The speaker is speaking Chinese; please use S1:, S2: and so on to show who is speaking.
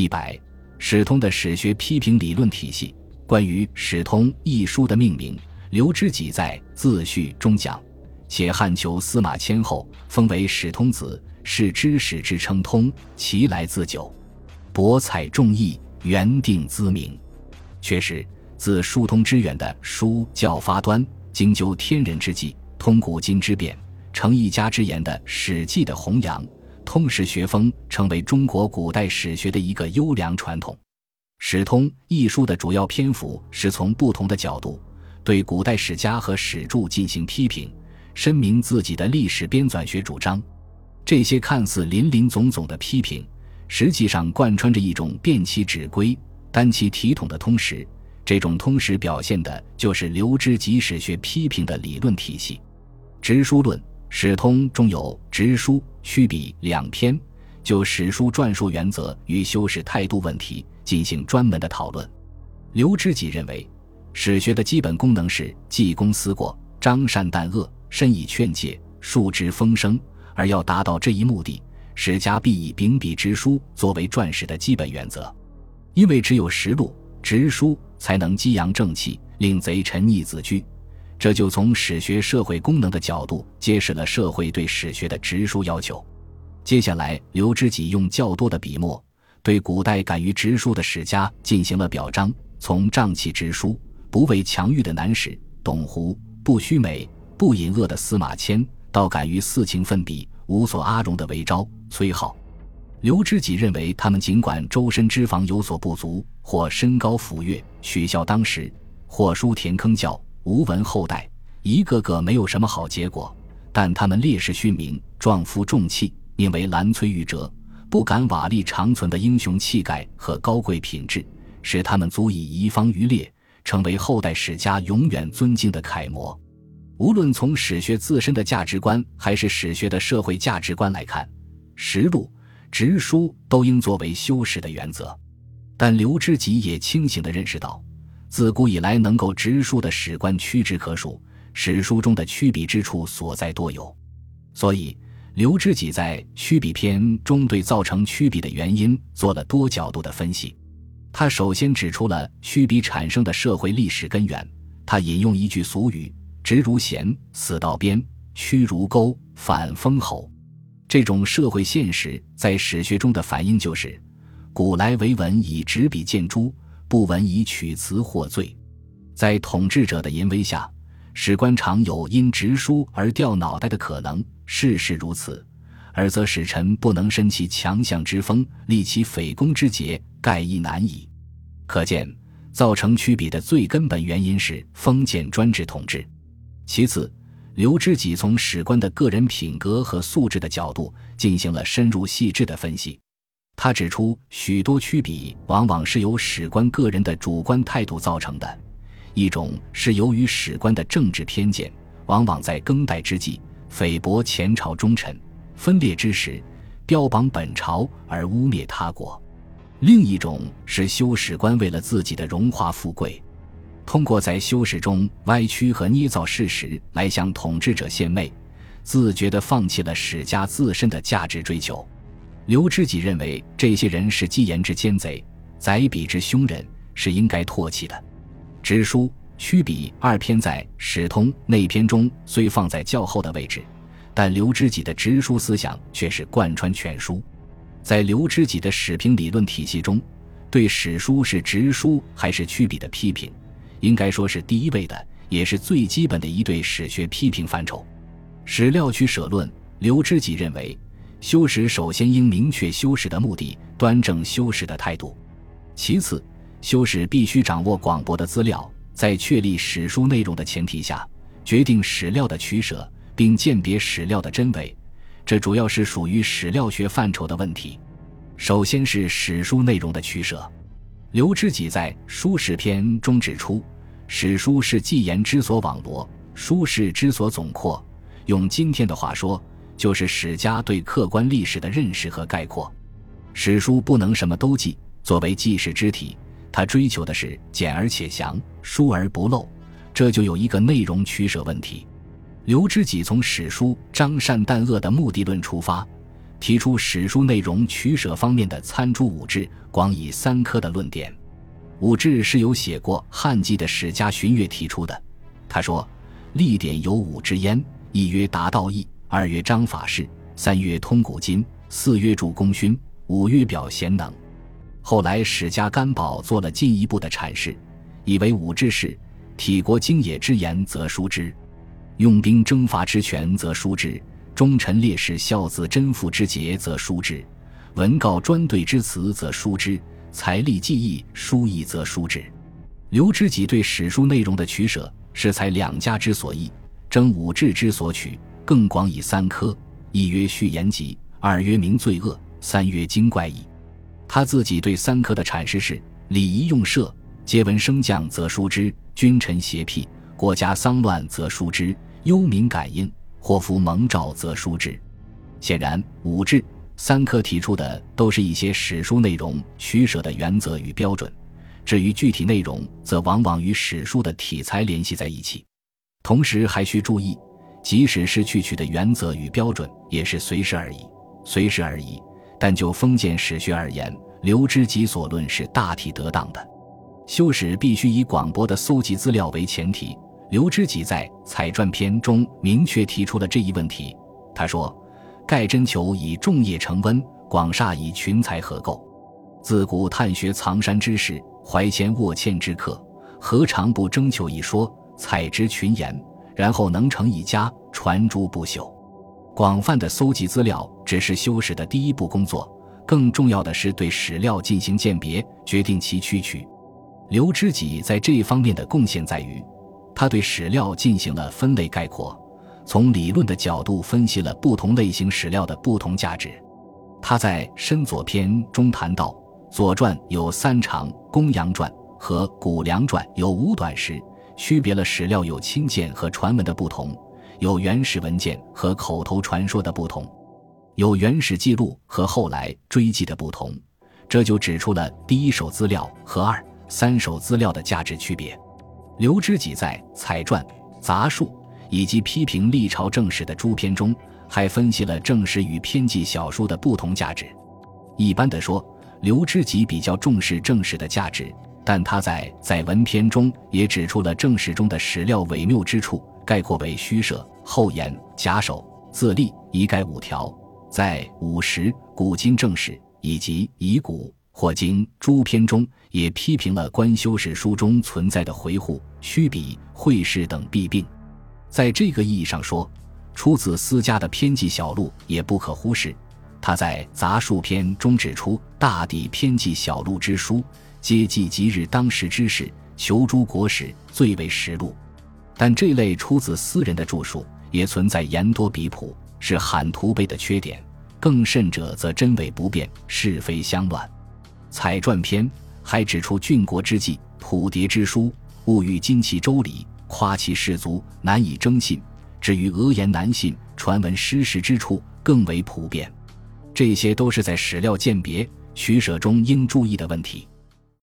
S1: 一百，史通的史学批评理论体系。关于《史通》一书的命名，刘知己在自序中讲：且汉求司马迁后，封为史通子，是知史之称通，其来自久，博采众议，原定兹名。确实，自疏通之远的书教发端，经究天人之际，通古今之变，成一家之言的《史记》的弘扬，通史学风成为中国古代史学的一个优良传统。《史通》一书的主要篇幅是从不同的角度对古代史家和史著进行批评，申明自己的历史编纂学主张。这些看似林林总总的批评，实际上贯穿着一种辨其指归、单其体统的通识。这种通识表现的就是刘知几史学批评的理论体系。《直书论》《史通》中有《直书》《曲笔》两篇，就史书撰述原则与修史态度问题。进行专门的讨论。刘知几认为，史学的基本功能是记功思过、彰善淡恶、深以劝诫、述之风声。而要达到这一目的，史家必以秉笔直书作为撰史的基本原则。因为只有实录、直书，才能激扬正气，令贼沉溺子居。这就从史学社会功能的角度揭示了社会对史学的直书要求。接下来，刘知几用较多的笔墨。对古代敢于直书的史家进行了表彰，从瘴气直书、不畏强欲的南史董狐、不虚美、不隐恶的司马迁，到敢于四情奋笔、无所阿容的韦昭、崔颢、刘知几，认为他们尽管周身脂肪有所不足，或身高俯跃，取笑当时，或书填坑教，无闻后代，一个个没有什么好结果，但他们烈士殉名，壮夫重器，名为蓝崔玉哲。不敢瓦砾长存的英雄气概和高贵品质，使他们足以遗芳于列，成为后代史家永远尊敬的楷模。无论从史学自身的价值观，还是史学的社会价值观来看，实录、直书都应作为修史的原则。但刘知几也清醒地认识到，自古以来能够直书的史官屈指可数，史书中的曲笔之处所在多有，所以。刘知几在《曲笔篇》中对造成曲笔的原因做了多角度的分析。他首先指出了曲笔产生的社会历史根源。他引用一句俗语：“直如弦，死道边；曲如钩，反封侯。”这种社会现实在史学中的反映就是：古来为文以执笔见诸，不闻以取辞获罪。在统治者的淫威下。史官常有因直书而掉脑袋的可能，事事如此，而则使臣不能伸其强项之风，立其匪攻之节，盖亦难矣。可见，造成曲笔的最根本原因是封建专制统治。其次，刘知几从史官的个人品格和素质的角度进行了深入细致的分析。他指出，许多曲笔往往是由史官个人的主观态度造成的。一种是由于史官的政治偏见，往往在更代之际诽谤前朝忠臣，分裂之时标榜本朝而污蔑他国；另一种是修史官为了自己的荣华富贵，通过在修史中歪曲和捏造事实来向统治者献媚，自觉地放弃了史家自身的价值追求。刘知几认为，这些人是积言之奸贼，宰笔之凶人，是应该唾弃的。直书、曲笔二篇在《史通》内篇中虽放在较后的位置，但刘知几的直书思想却是贯穿全书。在刘知几的史评理论体系中，对史书是直书还是曲笔的批评，应该说是第一位的，也是最基本的一对史学批评范畴。史料取舍论，刘知几认为，修史首先应明确修史的目的，端正修史的态度，其次。修史必须掌握广博的资料，在确立史书内容的前提下，决定史料的取舍，并鉴别史料的真伪。这主要是属于史料学范畴的问题。首先是史书内容的取舍。刘知几在《书史篇》中指出，史书是纪言之所网罗，书事之所总括。用今天的话说，就是史家对客观历史的认识和概括。史书不能什么都记，作为记事之体。他追求的是简而且详，疏而不漏，这就有一个内容取舍问题。刘知几从史书彰善淡恶的目的论出发，提出史书内容取舍方面的参诸武志，广以三科的论点。武志是由写过汉纪的史家荀悦提出的。他说：“历典有五之焉，一曰达道义，二曰章法事，三曰通古今，四曰助功勋，五曰表贤能。”后来史家甘宝做了进一步的阐释，以为武志事体国经野之言，则书之；用兵征伐之权，则书之；忠臣烈士孝子贞妇之节，则书之；文告专对之词，则书之；财力技艺书义，则书之。刘知己对史书内容的取舍，是才两家之所异，征武志之所取，更广以三科：一曰序言集，二曰明罪恶，三曰经怪异。他自己对三科的阐释是：礼仪用社，皆闻升降则书之；君臣邪僻，国家丧乱则书之；忧民感应，祸福蒙兆则书之。显然，五志三科提出的都是一些史书内容取舍的原则与标准。至于具体内容，则往往与史书的体裁联系在一起。同时，还需注意，即使是去取的原则与标准，也是随时而已，随时而已。但就封建史学而言，刘知几所论是大体得当的。修史必须以广博的搜集资料为前提。刘知几在《采传篇》中明确提出了这一问题。他说：“盖征求以众业成温，广厦以群才合构。自古探学藏山之士，怀谦握欠之客，何尝不征求一说，采之群言，然后能成一家，传诸不朽。”广泛的搜集资料只是修史的第一步工作，更重要的是对史料进行鉴别，决定其区取。刘知几在这一方面的贡献在于，他对史料进行了分类概括，从理论的角度分析了不同类型史料的不同价值。他在《申左篇》中谈到，《左传》有三长，《公羊传》和《谷梁传》有五短时，区别了史料有亲见和传闻的不同。有原始文件和口头传说的不同，有原始记录和后来追记的不同，这就指出了第一手资料和二三手资料的价值区别。刘知几在《采传》《杂述》以及批评历朝正史的诸篇中，还分析了正史与偏记小书的不同价值。一般的说，刘知几比较重视正史的价值，但他在《载文篇》中也指出了正史中的史料伪谬之处。概括为虚设、后言、假手、自立，一概五条。在五十古今正史以及遗古或经诸篇中，也批评了官修史书中存在的回护、虚笔、会事等弊病。在这个意义上说，出自私家的偏记小录也不可忽视。他在杂述篇中指出，大抵偏记小录之书，皆记即日当时之事，求诸国史，最为实录。但这类出自私人的著述也存在言多笔朴、是罕图碑的缺点，更甚者则真伪不辨、是非相乱。采传篇还指出郡国之际、谱牒之书，物欲今其周礼，夸其士族，难以征信。至于讹言难信、传闻失实之处，更为普遍。这些都是在史料鉴别取舍中应注意的问题。